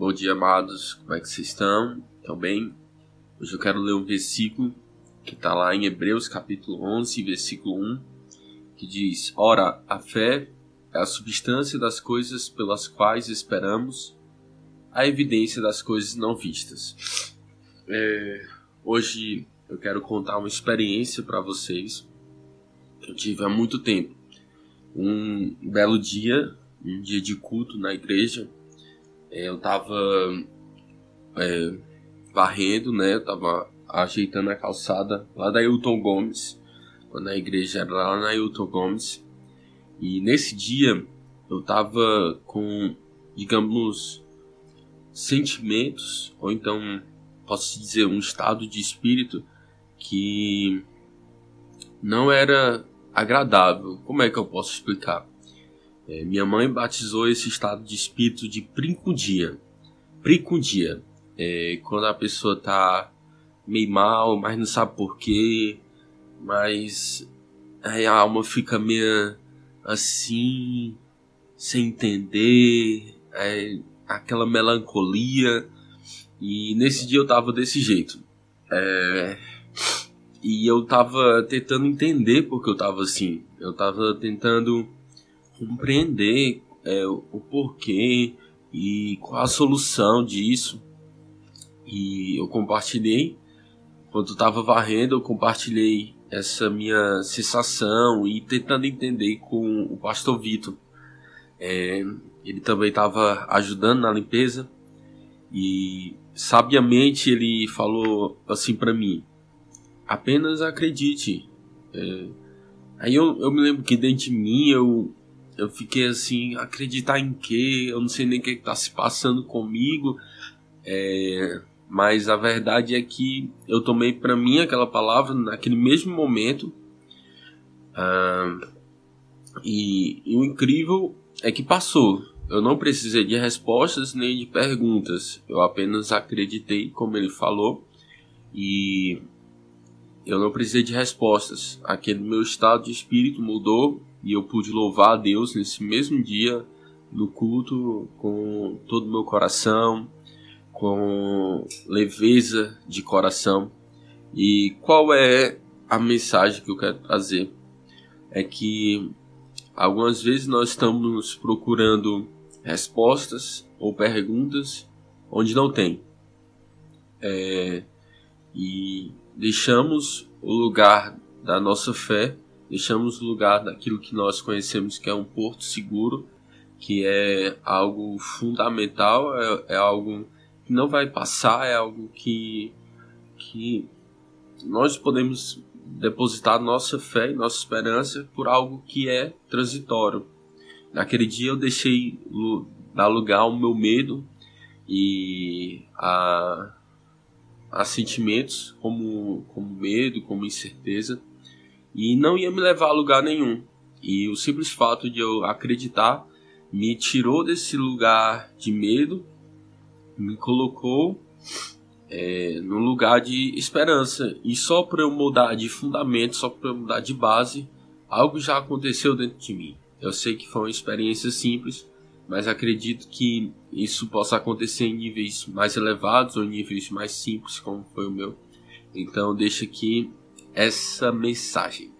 Bom dia, amados. Como é que vocês estão? Estão bem? Hoje eu quero ler um versículo que está lá em Hebreus capítulo 11, versículo 1, que diz: Ora, a fé é a substância das coisas pelas quais esperamos, a evidência das coisas não vistas. É, hoje eu quero contar uma experiência para vocês que eu tive há muito tempo. Um belo dia, um dia de culto na igreja, eu estava é, varrendo, né? Eu tava ajeitando a calçada lá da Hilton Gomes, quando a igreja era lá na Hilton Gomes. E nesse dia eu tava com, digamos, sentimentos, ou então posso dizer um estado de espírito que não era agradável. Como é que eu posso explicar? É, minha mãe batizou esse estado de espírito de princundia. Princundia é quando a pessoa tá meio mal, mas não sabe porquê, mas aí a alma fica meio assim, sem entender, é, aquela melancolia. E nesse dia eu tava desse jeito. É, e eu tava tentando entender porque eu tava assim. Eu tava tentando compreender é, o porquê e qual a solução disso. E eu compartilhei, quando estava varrendo, eu compartilhei essa minha sensação e tentando entender com o pastor Vitor. É, ele também estava ajudando na limpeza e sabiamente ele falou assim para mim: apenas acredite. É, aí eu, eu me lembro que dentro de mim eu eu fiquei assim, acreditar em quê? Eu não sei nem o que está se passando comigo. É, mas a verdade é que eu tomei para mim aquela palavra naquele mesmo momento. Ah, e, e o incrível é que passou. Eu não precisei de respostas nem de perguntas. Eu apenas acreditei, como ele falou, e eu não precisei de respostas. Aquele meu estado de espírito mudou e eu pude louvar a Deus nesse mesmo dia no culto com todo o meu coração, com leveza de coração. E qual é a mensagem que eu quero trazer? É que algumas vezes nós estamos procurando respostas ou perguntas onde não tem. É, e deixamos o lugar da nossa fé deixamos o lugar daquilo que nós conhecemos que é um porto seguro, que é algo fundamental, é, é algo que não vai passar, é algo que, que nós podemos depositar nossa fé e nossa esperança por algo que é transitório. Naquele dia eu deixei dar lugar ao meu medo e a, a sentimentos como, como medo, como incerteza e não ia me levar a lugar nenhum. E o simples fato de eu acreditar me tirou desse lugar de medo, me colocou é, num lugar de esperança. E só para eu mudar de fundamento, só para eu mudar de base, algo já aconteceu dentro de mim. Eu sei que foi uma experiência simples, mas acredito que isso possa acontecer em níveis mais elevados ou níveis mais simples, como foi o meu. Então, deixa aqui essa mensagem.